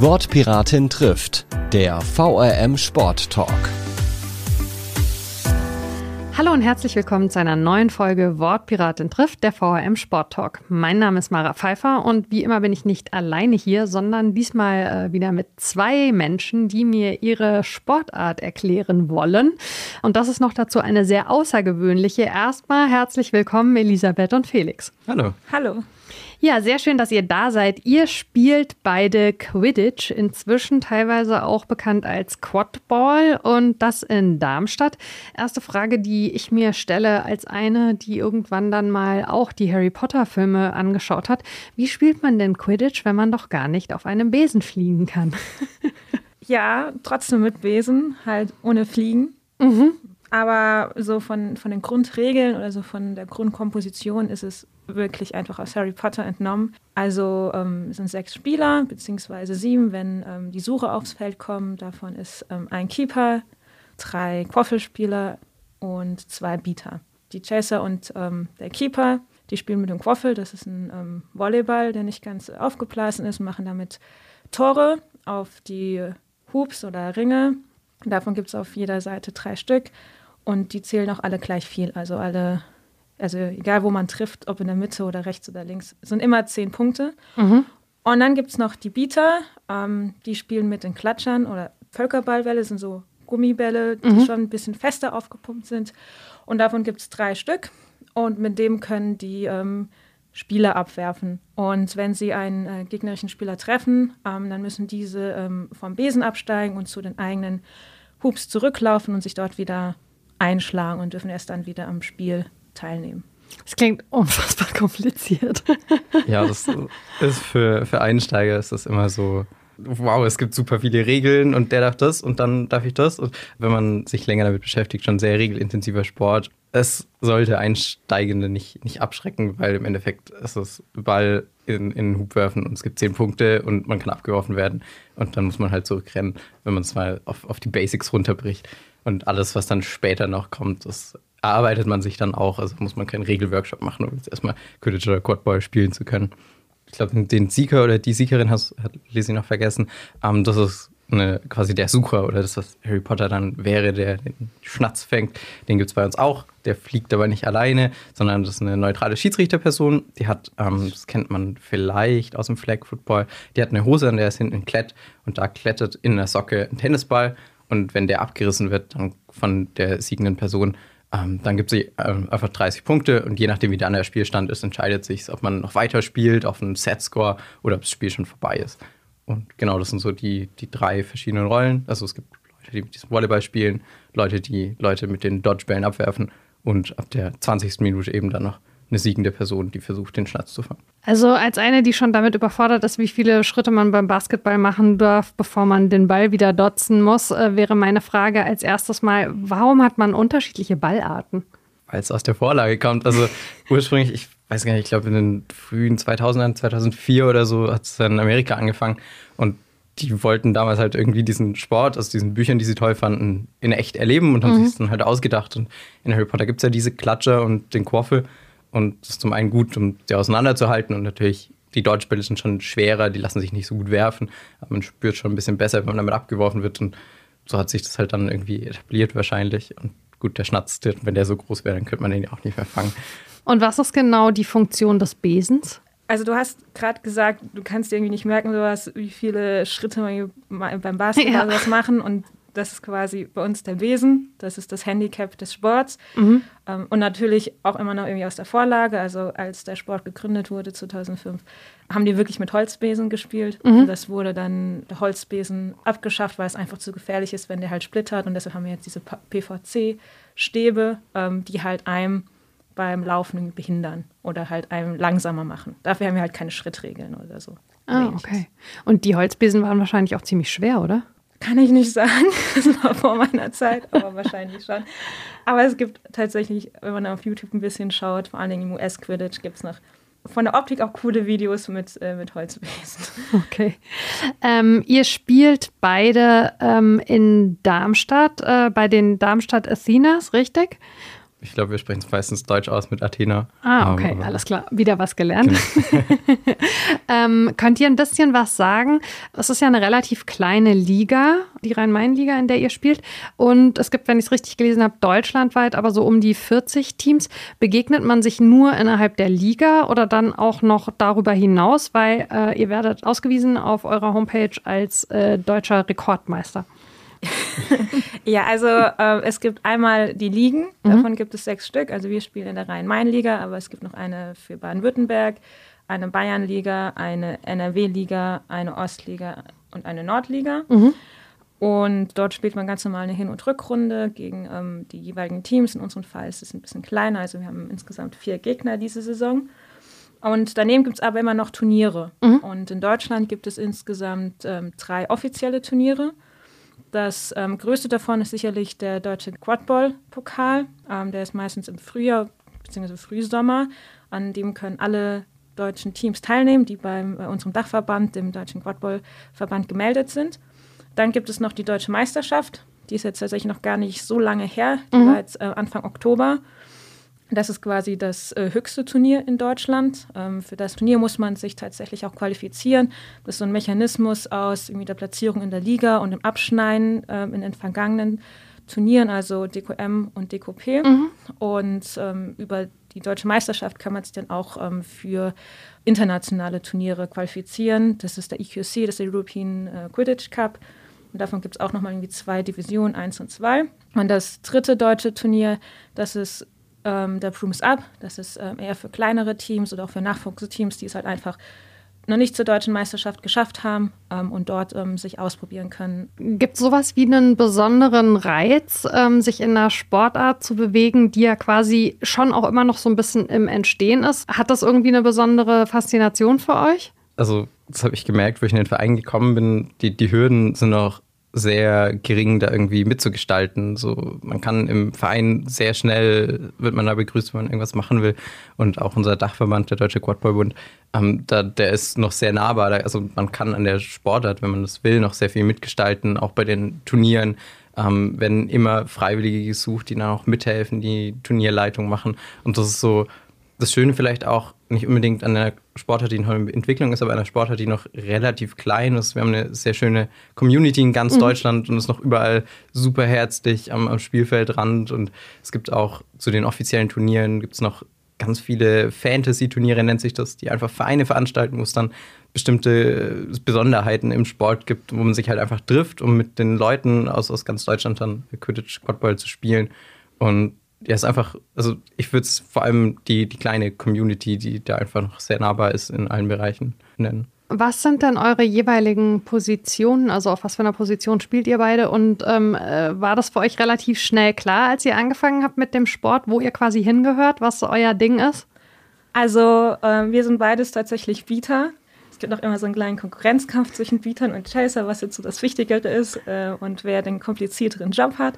Wortpiratin trifft, der VRM Sport Talk. Hallo und herzlich willkommen zu einer neuen Folge Wortpiratin trifft, der VRM Sport Talk. Mein Name ist Mara Pfeiffer und wie immer bin ich nicht alleine hier, sondern diesmal äh, wieder mit zwei Menschen, die mir ihre Sportart erklären wollen. Und das ist noch dazu eine sehr außergewöhnliche. Erstmal herzlich willkommen, Elisabeth und Felix. Hallo. Hallo. Ja, sehr schön, dass ihr da seid. Ihr spielt beide Quidditch, inzwischen teilweise auch bekannt als Quadball und das in Darmstadt. Erste Frage, die ich mir stelle als eine, die irgendwann dann mal auch die Harry Potter Filme angeschaut hat. Wie spielt man denn Quidditch, wenn man doch gar nicht auf einem Besen fliegen kann? ja, trotzdem mit Besen, halt ohne Fliegen. Mhm. Aber so von, von den Grundregeln oder so von der Grundkomposition ist es wirklich einfach aus Harry Potter entnommen. Also ähm, sind sechs Spieler, beziehungsweise sieben, wenn ähm, die Suche aufs Feld kommt. Davon ist ähm, ein Keeper, drei Quaffelspieler und zwei Bieter. Die Chaser und ähm, der Keeper, die spielen mit dem Quaffel. Das ist ein ähm, Volleyball, der nicht ganz aufgeblasen ist, machen damit Tore auf die Hoops oder Ringe. Davon gibt es auf jeder Seite drei Stück und die zählen auch alle gleich viel. Also alle also egal wo man trifft, ob in der Mitte oder rechts oder links, sind immer zehn Punkte. Mhm. Und dann gibt es noch die Bieter, ähm, die spielen mit den Klatschern oder Völkerballwelle, sind so Gummibälle, die mhm. schon ein bisschen fester aufgepumpt sind. Und davon gibt es drei Stück. Und mit dem können die ähm, Spieler abwerfen. Und wenn sie einen äh, gegnerischen Spieler treffen, ähm, dann müssen diese ähm, vom Besen absteigen und zu den eigenen Hubs zurücklaufen und sich dort wieder einschlagen und dürfen erst dann wieder am Spiel teilnehmen. Das klingt unfassbar kompliziert. Ja, das ist für, für Einsteiger ist das immer so, wow, es gibt super viele Regeln und der darf das und dann darf ich das. Und wenn man sich länger damit beschäftigt, schon sehr regelintensiver Sport, es sollte Einsteigende nicht, nicht abschrecken, weil im Endeffekt ist es Ball in, in den Hub werfen und es gibt zehn Punkte und man kann abgeworfen werden und dann muss man halt zurückrennen, wenn man es mal auf, auf die Basics runterbricht. Und alles, was dann später noch kommt, das erarbeitet man sich dann auch. Also muss man keinen Regelworkshop machen, um jetzt erstmal Quidditch oder Quadball spielen zu können. Ich glaube, den Sieger oder die Siegerin hast, hat Lizzie noch vergessen. Ähm, das ist eine, quasi der Sucher oder das, was Harry Potter dann wäre, der den Schnatz fängt. Den gibt es bei uns auch. Der fliegt aber nicht alleine, sondern das ist eine neutrale Schiedsrichterperson. Die hat, ähm, das kennt man vielleicht aus dem Flag Football, die hat eine Hose, an der ist hinten ein Klett und da klettert in der Socke ein Tennisball. Und wenn der abgerissen wird, dann von der siegenden Person, ähm, dann gibt es ähm, einfach 30 Punkte und je nachdem, wie dann der Spielstand ist, entscheidet sich, ob man noch weiter spielt auf einen Set-Score oder ob das Spiel schon vorbei ist. Und genau, das sind so die, die drei verschiedenen Rollen. Also es gibt Leute, die mit diesem Volleyball spielen, Leute, die Leute mit den Dodgebällen abwerfen und ab der 20. Minute eben dann noch eine siegende Person, die versucht, den Schnatz zu fangen. Also als eine, die schon damit überfordert ist, wie viele Schritte man beim Basketball machen darf, bevor man den Ball wieder dotzen muss, äh, wäre meine Frage als erstes mal, warum hat man unterschiedliche Ballarten? Weil es aus der Vorlage kommt. Also ursprünglich, ich weiß gar nicht, ich glaube in den frühen 2000ern, 2004 oder so hat es in Amerika angefangen und die wollten damals halt irgendwie diesen Sport aus diesen Büchern, die sie toll fanden, in echt erleben und haben mhm. sich dann halt ausgedacht. Und in Harry Potter gibt es ja diese Klatscher und den Quaffel. Und das ist zum einen gut, um sie auseinanderzuhalten und natürlich die Dodgebälle sind schon schwerer, die lassen sich nicht so gut werfen, aber man spürt schon ein bisschen besser, wenn man damit abgeworfen wird und so hat sich das halt dann irgendwie etabliert wahrscheinlich und gut, der Schnatz, wenn der so groß wäre, dann könnte man den ja auch nicht mehr fangen. Und was ist genau die Funktion des Besens? Also du hast gerade gesagt, du kannst dir irgendwie nicht merken, sowas, wie viele Schritte man beim Basketball ja. machen und das ist quasi bei uns der Besen, das ist das Handicap des Sports. Mhm. Ähm, und natürlich auch immer noch irgendwie aus der Vorlage. Also als der Sport gegründet wurde 2005, haben die wirklich mit Holzbesen gespielt. Mhm. Und das wurde dann der Holzbesen abgeschafft, weil es einfach zu gefährlich ist, wenn der halt splittert. Und deshalb haben wir jetzt diese PVC-Stäbe, ähm, die halt einem beim Laufen behindern oder halt einem langsamer machen. Dafür haben wir halt keine Schrittregeln oder so. Ah, okay. Und die Holzbesen waren wahrscheinlich auch ziemlich schwer, oder? Kann ich nicht sagen. Das war vor meiner Zeit, aber wahrscheinlich schon. Aber es gibt tatsächlich, wenn man auf YouTube ein bisschen schaut, vor allen Dingen im US-Quidditch, gibt es noch von der Optik auch coole Videos mit, äh, mit Holzwesen. Okay. Ähm, ihr spielt beide ähm, in Darmstadt, äh, bei den Darmstadt Athenas, richtig? Ich glaube, wir sprechen es meistens Deutsch aus mit Athena. Ah, okay, aber, alles klar. Wieder was gelernt. Genau. Ähm, könnt ihr ein bisschen was sagen? Es ist ja eine relativ kleine Liga, die Rhein-Main-Liga, in der ihr spielt. Und es gibt, wenn ich es richtig gelesen habe, deutschlandweit aber so um die 40 Teams. Begegnet man sich nur innerhalb der Liga oder dann auch noch darüber hinaus? Weil äh, ihr werdet ausgewiesen auf eurer Homepage als äh, deutscher Rekordmeister. ja, also äh, es gibt einmal die Ligen, mhm. davon gibt es sechs Stück. Also wir spielen in der Rhein-Main-Liga, aber es gibt noch eine für Baden-Württemberg, eine Bayern-Liga, eine NRW-Liga, eine Ostliga und eine Nordliga. Mhm. Und dort spielt man ganz normal eine Hin- und Rückrunde gegen ähm, die jeweiligen Teams. In unserem Fall ist es ein bisschen kleiner, also wir haben insgesamt vier Gegner diese Saison. Und daneben gibt es aber immer noch Turniere. Mhm. Und in Deutschland gibt es insgesamt ähm, drei offizielle Turniere. Das ähm, größte davon ist sicherlich der deutsche Quadball-Pokal. Ähm, der ist meistens im Frühjahr bzw. Frühsommer. An dem können alle deutschen Teams teilnehmen, die bei äh, unserem Dachverband, dem Deutschen Quadball-Verband, gemeldet sind. Dann gibt es noch die Deutsche Meisterschaft. Die ist jetzt tatsächlich noch gar nicht so lange her. Die mhm. war jetzt äh, Anfang Oktober. Das ist quasi das äh, höchste Turnier in Deutschland. Ähm, für das Turnier muss man sich tatsächlich auch qualifizieren. Das ist so ein Mechanismus aus der Platzierung in der Liga und dem Abschneiden äh, in den vergangenen Turnieren, also DQM und DQP. Mhm. Und ähm, über die deutsche Meisterschaft kann man sich dann auch ähm, für internationale Turniere qualifizieren. Das ist der EQC, das ist der European äh, Quidditch Cup. Und davon gibt es auch nochmal irgendwie zwei Divisionen, eins und zwei. Und das dritte deutsche Turnier, das ist ähm, der Brooms Up. Das ist ähm, eher für kleinere Teams oder auch für Nachwuchsteams, die es halt einfach noch nicht zur deutschen Meisterschaft geschafft haben ähm, und dort ähm, sich ausprobieren können. Gibt es sowas wie einen besonderen Reiz, ähm, sich in einer Sportart zu bewegen, die ja quasi schon auch immer noch so ein bisschen im Entstehen ist? Hat das irgendwie eine besondere Faszination für euch? Also, das habe ich gemerkt, wo ich in den Verein gekommen bin. Die, die Hürden sind noch sehr gering, da irgendwie mitzugestalten. So, man kann im Verein sehr schnell, wird man da begrüßt, wenn man irgendwas machen will. Und auch unser Dachverband, der Deutsche Quadballbund, ähm, da, der ist noch sehr nahbar. Also man kann an der Sportart, wenn man das will, noch sehr viel mitgestalten, auch bei den Turnieren. Ähm, werden immer Freiwillige gesucht, die dann auch mithelfen, die Turnierleitung machen. Und das ist so das Schöne vielleicht auch nicht unbedingt an einer Sportart, die in Entwicklung ist, aber an einer Sportart, die noch relativ klein ist. Wir haben eine sehr schöne Community in ganz mhm. Deutschland und ist noch überall super herzlich am, am Spielfeldrand. Und es gibt auch zu den offiziellen Turnieren gibt es noch ganz viele Fantasy-Turniere, nennt sich das, die einfach Vereine veranstalten, wo es dann bestimmte Besonderheiten im Sport gibt, wo man sich halt einfach trifft, um mit den Leuten aus, aus ganz Deutschland dann Quidditch Quadball zu spielen. Und ja, ist einfach, also ich würde es vor allem die, die kleine Community, die da einfach noch sehr nahbar ist in allen Bereichen nennen. Was sind denn eure jeweiligen Positionen? Also auf was für einer Position spielt ihr beide? Und ähm, äh, war das für euch relativ schnell klar, als ihr angefangen habt mit dem Sport, wo ihr quasi hingehört, was euer Ding ist? Also äh, wir sind beides tatsächlich Bieter. Es gibt auch immer so einen kleinen Konkurrenzkampf zwischen Bietern und Chaser, was jetzt so das Wichtigere ist äh, und wer den komplizierteren Job hat.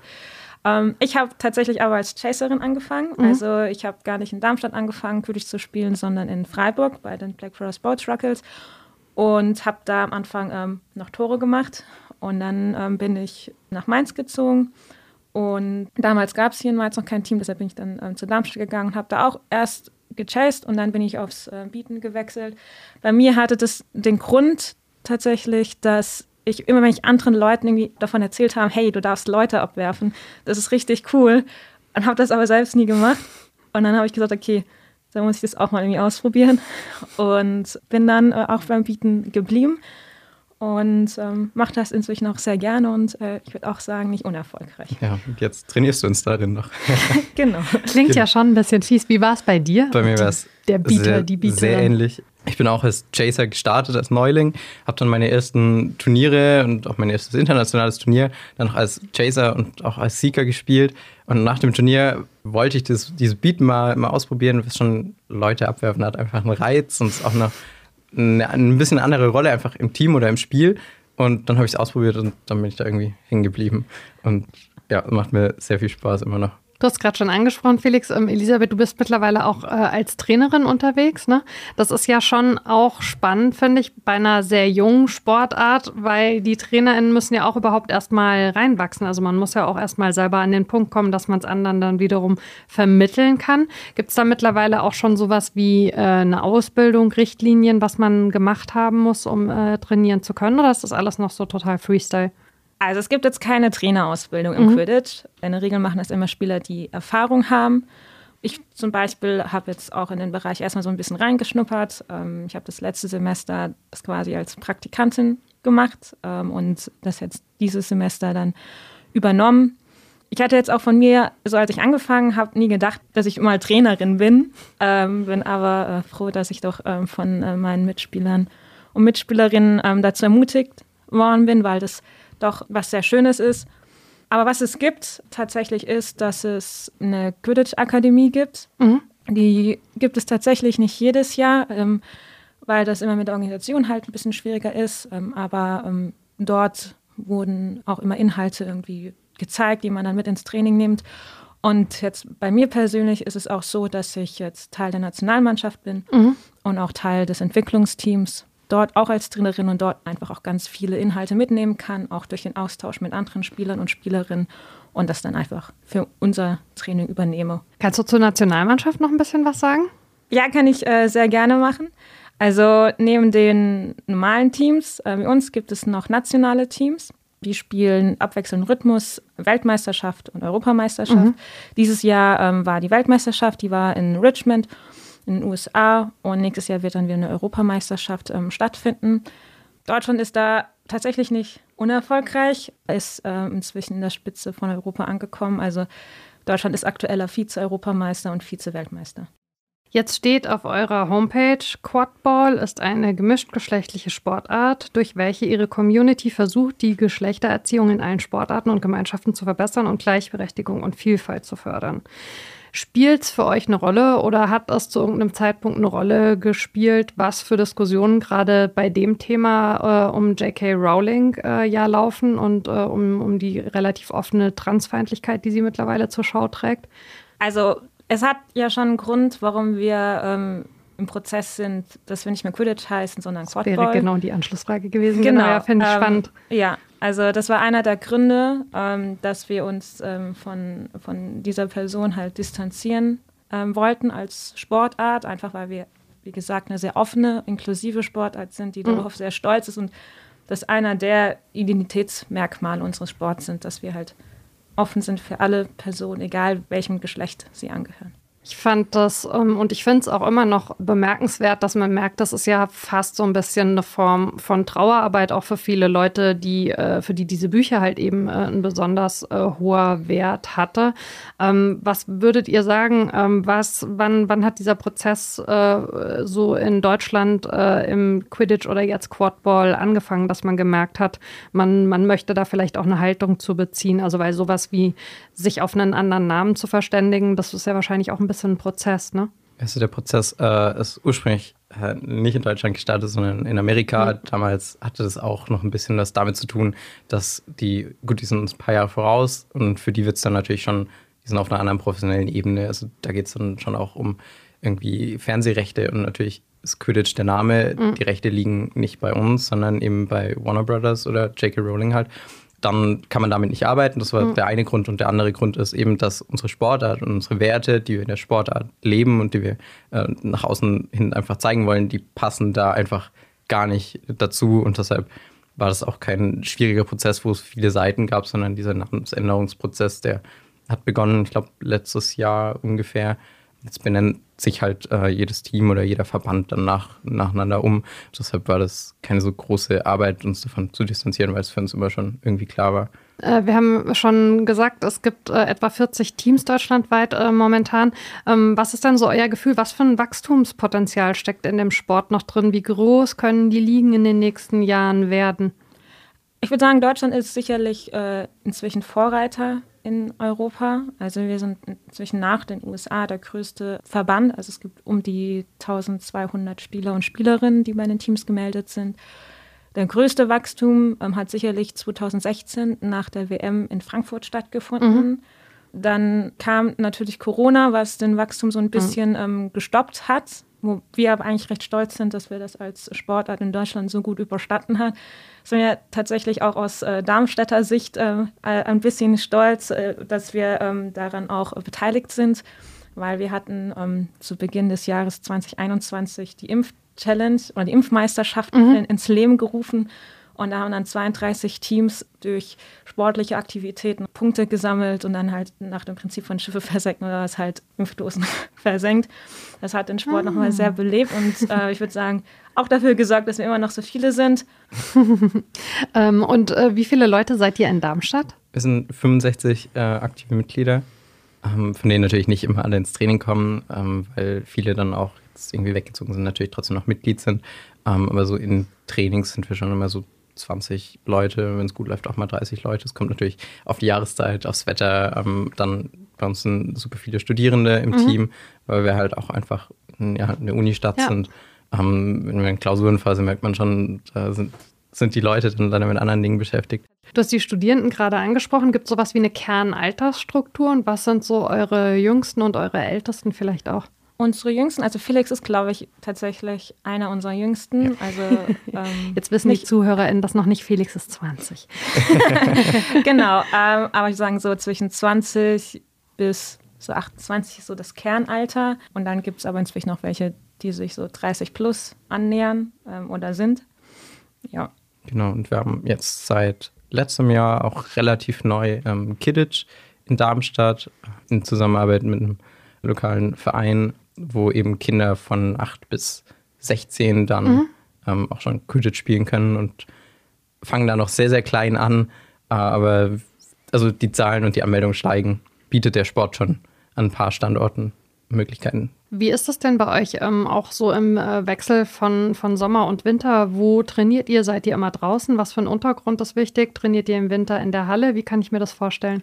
Ähm, ich habe tatsächlich aber als Chaserin angefangen. Mhm. Also ich habe gar nicht in Darmstadt angefangen, Quidditch zu spielen, sondern in Freiburg bei den Black Forest Boat Ruckles und habe da am Anfang ähm, noch Tore gemacht. Und dann ähm, bin ich nach Mainz gezogen. Und damals gab es hier in Mainz noch kein Team, deshalb bin ich dann ähm, zu Darmstadt gegangen und habe da auch erst gechased und dann bin ich aufs äh, Bieten gewechselt. Bei mir hatte das den Grund tatsächlich, dass ich immer, wenn ich anderen Leuten irgendwie davon erzählt habe, hey, du darfst Leute abwerfen, das ist richtig cool, und habe das aber selbst nie gemacht. Und dann habe ich gesagt, okay, dann muss ich das auch mal irgendwie ausprobieren. Und bin dann äh, auch beim Bieten geblieben und ähm, mache das inzwischen auch sehr gerne und äh, ich würde auch sagen, nicht unerfolgreich. Ja, und jetzt trainierst du uns darin noch. genau. Klingt ja schon ein bisschen fies. Wie war es bei dir? Bei mir war es der Bieter, sehr, die Bieterin. Sehr ähnlich. Ich bin auch als Chaser gestartet, als Neuling, habe dann meine ersten Turniere und auch mein erstes internationales Turnier dann noch als Chaser und auch als Seeker gespielt. Und nach dem Turnier wollte ich das, dieses Beat mal, mal ausprobieren, was schon Leute abwerfen hat, einfach einen Reiz und auch noch eine, ein bisschen andere Rolle einfach im Team oder im Spiel. Und dann habe ich es ausprobiert und dann bin ich da irgendwie hängen geblieben. Und ja, macht mir sehr viel Spaß immer noch. Du hast gerade schon angesprochen, Felix. Ähm, Elisabeth, du bist mittlerweile auch äh, als Trainerin unterwegs. Ne? Das ist ja schon auch spannend, finde ich, bei einer sehr jungen Sportart, weil die TrainerInnen müssen ja auch überhaupt erstmal reinwachsen. Also man muss ja auch erstmal selber an den Punkt kommen, dass man es anderen dann wiederum vermitteln kann. Gibt es da mittlerweile auch schon sowas wie äh, eine Ausbildung, Richtlinien, was man gemacht haben muss, um äh, trainieren zu können? Oder ist das alles noch so total Freestyle? Also es gibt jetzt keine Trainerausbildung im mhm. Quidditch. In der Regel machen das immer Spieler, die Erfahrung haben. Ich zum Beispiel habe jetzt auch in den Bereich erstmal so ein bisschen reingeschnuppert. Ähm, ich habe das letzte Semester das quasi als Praktikantin gemacht ähm, und das jetzt dieses Semester dann übernommen. Ich hatte jetzt auch von mir, so als ich angefangen habe, nie gedacht, dass ich mal Trainerin bin. Ähm, bin aber äh, froh, dass ich doch von äh, meinen Mitspielern und Mitspielerinnen dazu ermutigt worden bin, weil das doch was sehr Schönes ist. Aber was es gibt tatsächlich ist, dass es eine Quidditch-Akademie gibt. Mhm. Die gibt es tatsächlich nicht jedes Jahr, ähm, weil das immer mit der Organisation halt ein bisschen schwieriger ist. Ähm, aber ähm, dort wurden auch immer Inhalte irgendwie gezeigt, die man dann mit ins Training nimmt. Und jetzt bei mir persönlich ist es auch so, dass ich jetzt Teil der Nationalmannschaft bin mhm. und auch Teil des Entwicklungsteams dort auch als Trainerin und dort einfach auch ganz viele Inhalte mitnehmen kann, auch durch den Austausch mit anderen Spielern und Spielerinnen und das dann einfach für unser Training übernehme. Kannst du zur Nationalmannschaft noch ein bisschen was sagen? Ja, kann ich äh, sehr gerne machen. Also neben den normalen Teams äh, wie uns gibt es noch nationale Teams. Die spielen abwechselnd Rhythmus, Weltmeisterschaft und Europameisterschaft. Mhm. Dieses Jahr ähm, war die Weltmeisterschaft, die war in Richmond in den USA und nächstes Jahr wird dann wieder eine Europameisterschaft ähm, stattfinden. Deutschland ist da tatsächlich nicht unerfolgreich, ist äh, inzwischen in der Spitze von Europa angekommen. Also Deutschland ist aktueller Vize-Europameister und Vize-Weltmeister. Jetzt steht auf eurer Homepage, Quadball ist eine gemischtgeschlechtliche Sportart, durch welche ihre Community versucht, die Geschlechtererziehung in allen Sportarten und Gemeinschaften zu verbessern und Gleichberechtigung und Vielfalt zu fördern. Spielt es für euch eine Rolle oder hat das zu irgendeinem Zeitpunkt eine Rolle gespielt, was für Diskussionen gerade bei dem Thema äh, um J.K. Rowling äh, ja laufen und äh, um, um die relativ offene Transfeindlichkeit, die sie mittlerweile zur Schau trägt? Also es hat ja schon einen Grund, warum wir ähm, im Prozess sind, dass wir nicht mehr Quidditch heißen, sondern Quadball. Das wäre genau die Anschlussfrage gewesen. Genau, genau ja, finde ich ähm, spannend. Ja, also das war einer der Gründe, ähm, dass wir uns ähm, von, von dieser Person halt distanzieren ähm, wollten als Sportart, einfach weil wir, wie gesagt, eine sehr offene, inklusive Sportart sind, die mhm. darauf sehr stolz ist und das einer der Identitätsmerkmale unseres Sports sind, dass wir halt offen sind für alle Personen, egal welchem Geschlecht sie angehören. Ich fand das ähm, und ich finde es auch immer noch bemerkenswert, dass man merkt, das ist ja fast so ein bisschen eine Form von Trauerarbeit auch für viele Leute, die äh, für die diese Bücher halt eben äh, ein besonders äh, hoher Wert hatte. Ähm, was würdet ihr sagen? Ähm, was, wann, wann hat dieser Prozess äh, so in Deutschland äh, im Quidditch oder jetzt Quadball angefangen, dass man gemerkt hat, man, man möchte da vielleicht auch eine Haltung zu beziehen? Also weil sowas wie sich auf einen anderen Namen zu verständigen, das ist ja wahrscheinlich auch ein bisschen ein Prozess, ne? Also der Prozess äh, ist ursprünglich äh, nicht in Deutschland gestartet, sondern in Amerika. Mhm. Damals hatte das auch noch ein bisschen was damit zu tun, dass die, gut, die sind uns ein paar Jahre voraus und für die wird es dann natürlich schon, die sind auf einer anderen professionellen Ebene. Also da geht es dann schon auch um irgendwie Fernsehrechte und natürlich ist Quidditch der Name. Mhm. Die Rechte liegen nicht bei uns, sondern eben bei Warner Brothers oder J.K. Rowling halt dann kann man damit nicht arbeiten. Das war mhm. der eine Grund. Und der andere Grund ist eben, dass unsere Sportart und unsere Werte, die wir in der Sportart leben und die wir äh, nach außen hin einfach zeigen wollen, die passen da einfach gar nicht dazu. Und deshalb war das auch kein schwieriger Prozess, wo es viele Seiten gab, sondern dieser Namensänderungsprozess, der hat begonnen, ich glaube, letztes Jahr ungefähr. Jetzt benennt sich halt äh, jedes Team oder jeder Verband dann nach, nacheinander um. Deshalb war das keine so große Arbeit, uns davon zu distanzieren, weil es für uns immer schon irgendwie klar war. Äh, wir haben schon gesagt, es gibt äh, etwa 40 Teams deutschlandweit äh, momentan. Ähm, was ist denn so euer Gefühl? Was für ein Wachstumspotenzial steckt in dem Sport noch drin? Wie groß können die Ligen in den nächsten Jahren werden? Ich würde sagen, Deutschland ist sicherlich äh, inzwischen Vorreiter in Europa. Also wir sind inzwischen nach den USA der größte Verband. Also es gibt um die 1200 Spieler und Spielerinnen, die bei den Teams gemeldet sind. Der größte Wachstum ähm, hat sicherlich 2016 nach der WM in Frankfurt stattgefunden, mhm. Dann kam natürlich Corona, was den Wachstum so ein bisschen ähm, gestoppt hat, wo wir aber eigentlich recht stolz sind, dass wir das als Sportart in Deutschland so gut überstanden haben. Sind wir tatsächlich auch aus äh, Darmstädter Sicht äh, ein bisschen stolz, äh, dass wir ähm, daran auch beteiligt sind, weil wir hatten ähm, zu Beginn des Jahres 2021 die Impf-Challenge oder die Impfmeisterschaft mhm. in, ins Leben gerufen und da haben dann 32 Teams durch sportliche Aktivitäten Punkte gesammelt und dann halt nach dem Prinzip von Schiffe versenken oder was halt Impfdosen versenkt. Das hat den Sport ah. nochmal sehr belebt und äh, ich würde sagen, auch dafür gesorgt, dass wir immer noch so viele sind. ähm, und äh, wie viele Leute seid ihr in Darmstadt? Wir sind 65 äh, aktive Mitglieder, ähm, von denen natürlich nicht immer alle ins Training kommen, ähm, weil viele dann auch jetzt irgendwie weggezogen sind, natürlich trotzdem noch Mitglied sind. Ähm, aber so in Trainings sind wir schon immer so 20 Leute, wenn es gut läuft, auch mal 30 Leute. Es kommt natürlich auf die Jahreszeit, aufs Wetter. Ähm, dann bei uns sind super viele Studierende im mhm. Team, weil wir halt auch einfach ja, eine Uni-Stadt ja. sind. Ähm, wenn wir in Klausurenphase merkt man schon, da sind, sind die Leute dann leider mit anderen Dingen beschäftigt. Du hast die Studierenden gerade angesprochen. Gibt es sowas wie eine Kernaltersstruktur? Und was sind so eure Jüngsten und eure Ältesten vielleicht auch? Unsere Jüngsten, also Felix ist, glaube ich, tatsächlich einer unserer Jüngsten. Ja. Also, ähm, Jetzt wissen die ZuhörerInnen das noch nicht, Felix ist 20. genau, ähm, aber ich sage so zwischen 20 bis so 28 ist so das Kernalter. Und dann gibt es aber inzwischen noch welche, die sich so 30 plus annähern ähm, oder sind. Ja. Genau, und wir haben jetzt seit letztem Jahr auch relativ neu ähm, Kidditch in Darmstadt in Zusammenarbeit mit einem lokalen Verein wo eben Kinder von 8 bis 16 dann mhm. ähm, auch schon Quidditch spielen können und fangen da noch sehr, sehr klein an. Äh, aber also die Zahlen und die Anmeldungen steigen, bietet der Sport schon an ein paar Standorten Möglichkeiten. Wie ist das denn bei euch ähm, auch so im äh, Wechsel von, von Sommer und Winter? Wo trainiert ihr? Seid ihr immer draußen? Was für ein Untergrund ist wichtig? Trainiert ihr im Winter in der Halle? Wie kann ich mir das vorstellen?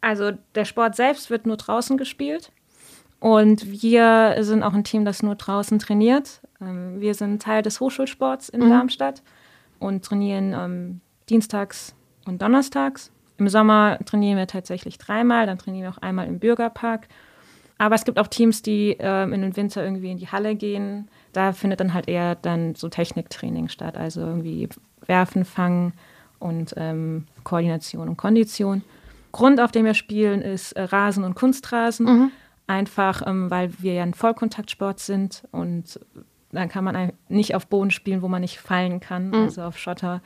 Also der Sport selbst wird nur draußen gespielt. Und wir sind auch ein Team, das nur draußen trainiert. Ähm, wir sind Teil des Hochschulsports in mhm. Darmstadt und trainieren ähm, dienstags und donnerstags. Im Sommer trainieren wir tatsächlich dreimal, dann trainieren wir auch einmal im Bürgerpark. Aber es gibt auch Teams, die ähm, in den Winter irgendwie in die Halle gehen. Da findet dann halt eher dann so Techniktraining statt, also irgendwie Werfen, Fangen und ähm, Koordination und Kondition. Grund, auf dem wir spielen, ist äh, Rasen und Kunstrasen. Mhm einfach ähm, weil wir ja ein Vollkontaktsport sind und dann kann man nicht auf Boden spielen, wo man nicht fallen kann, mhm. also auf Schotter.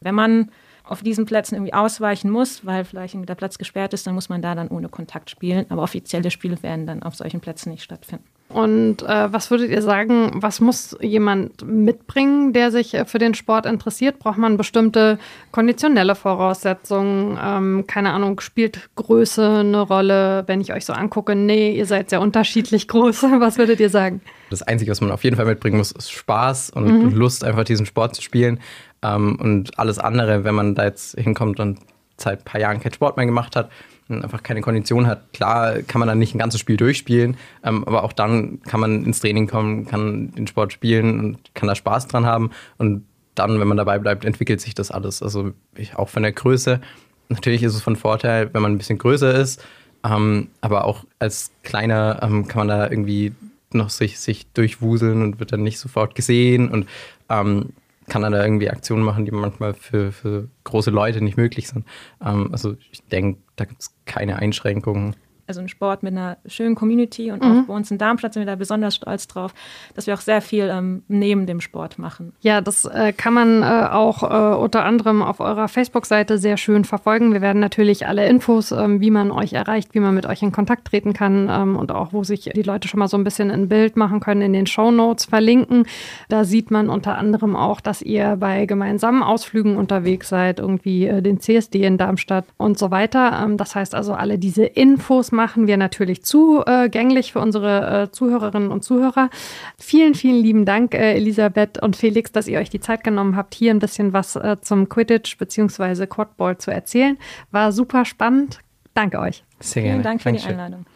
Wenn man auf diesen Plätzen irgendwie ausweichen muss, weil vielleicht der Platz gesperrt ist, dann muss man da dann ohne Kontakt spielen. Aber offizielle Spiele werden dann auf solchen Plätzen nicht stattfinden. Und äh, was würdet ihr sagen, was muss jemand mitbringen, der sich äh, für den Sport interessiert? Braucht man bestimmte konditionelle Voraussetzungen? Ähm, keine Ahnung, spielt Größe eine Rolle? Wenn ich euch so angucke, nee, ihr seid sehr unterschiedlich groß. Was würdet ihr sagen? Das Einzige, was man auf jeden Fall mitbringen muss, ist Spaß und mhm. Lust, einfach diesen Sport zu spielen. Ähm, und alles andere, wenn man da jetzt hinkommt und seit ein paar Jahren keinen Sport mehr gemacht hat, einfach keine Kondition hat, klar kann man dann nicht ein ganzes Spiel durchspielen, ähm, aber auch dann kann man ins Training kommen, kann den Sport spielen und kann da Spaß dran haben. Und dann, wenn man dabei bleibt, entwickelt sich das alles. Also ich, auch von der Größe. Natürlich ist es von Vorteil, wenn man ein bisschen größer ist, ähm, aber auch als Kleiner ähm, kann man da irgendwie noch sich, sich durchwuseln und wird dann nicht sofort gesehen und ähm, kann dann da irgendwie Aktionen machen, die manchmal für, für große Leute nicht möglich sind. Ähm, also ich denke, da gibt es keine Einschränkungen also ein Sport mit einer schönen Community und mhm. auch bei uns in Darmstadt sind wir da besonders stolz drauf, dass wir auch sehr viel ähm, neben dem Sport machen. Ja, das äh, kann man äh, auch äh, unter anderem auf eurer Facebook-Seite sehr schön verfolgen. Wir werden natürlich alle Infos, ähm, wie man euch erreicht, wie man mit euch in Kontakt treten kann ähm, und auch, wo sich die Leute schon mal so ein bisschen ein Bild machen können, in den Show Notes verlinken. Da sieht man unter anderem auch, dass ihr bei gemeinsamen Ausflügen unterwegs seid, irgendwie äh, den CSD in Darmstadt und so weiter. Ähm, das heißt also, alle diese Infos machen wir natürlich zugänglich für unsere äh, Zuhörerinnen und Zuhörer. Vielen, vielen lieben Dank, äh, Elisabeth und Felix, dass ihr euch die Zeit genommen habt, hier ein bisschen was äh, zum Quidditch bzw. Quadball zu erzählen. War super spannend. Danke euch. Sehr gerne. Vielen Dank für Dankeschön. die Einladung.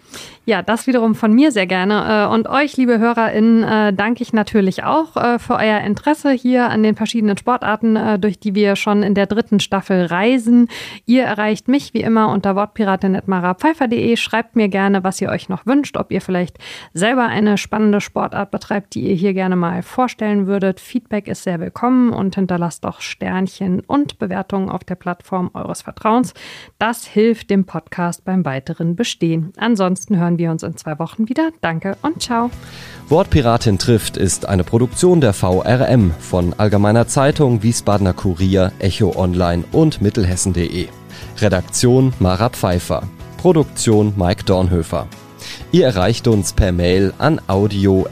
Ja, das wiederum von mir sehr gerne. Äh, und euch, liebe HörerInnen, äh, danke ich natürlich auch äh, für euer Interesse hier an den verschiedenen Sportarten, durch die wir schon in der dritten Staffel reisen. Ihr erreicht mich wie immer unter wortpiratin.marapfeifer.de. Schreibt mir gerne, was ihr euch noch wünscht, ob ihr vielleicht selber eine spannende Sportart betreibt, die ihr hier gerne mal vorstellen würdet. Feedback ist sehr willkommen und hinterlasst doch Sternchen und Bewertungen auf der Plattform eures Vertrauens. Das hilft dem Podcast beim weiteren Bestehen. Ansonsten hören hören wir uns in zwei Wochen wieder. Danke und ciao. Wortpiratin trifft ist eine Produktion der VRM von Allgemeiner Zeitung, Wiesbadener Kurier, Echo Online und Mittelhessen.de. Redaktion Mara Pfeiffer. Produktion Mike Dornhöfer. Ihr erreicht uns per Mail an audio.vrm.de.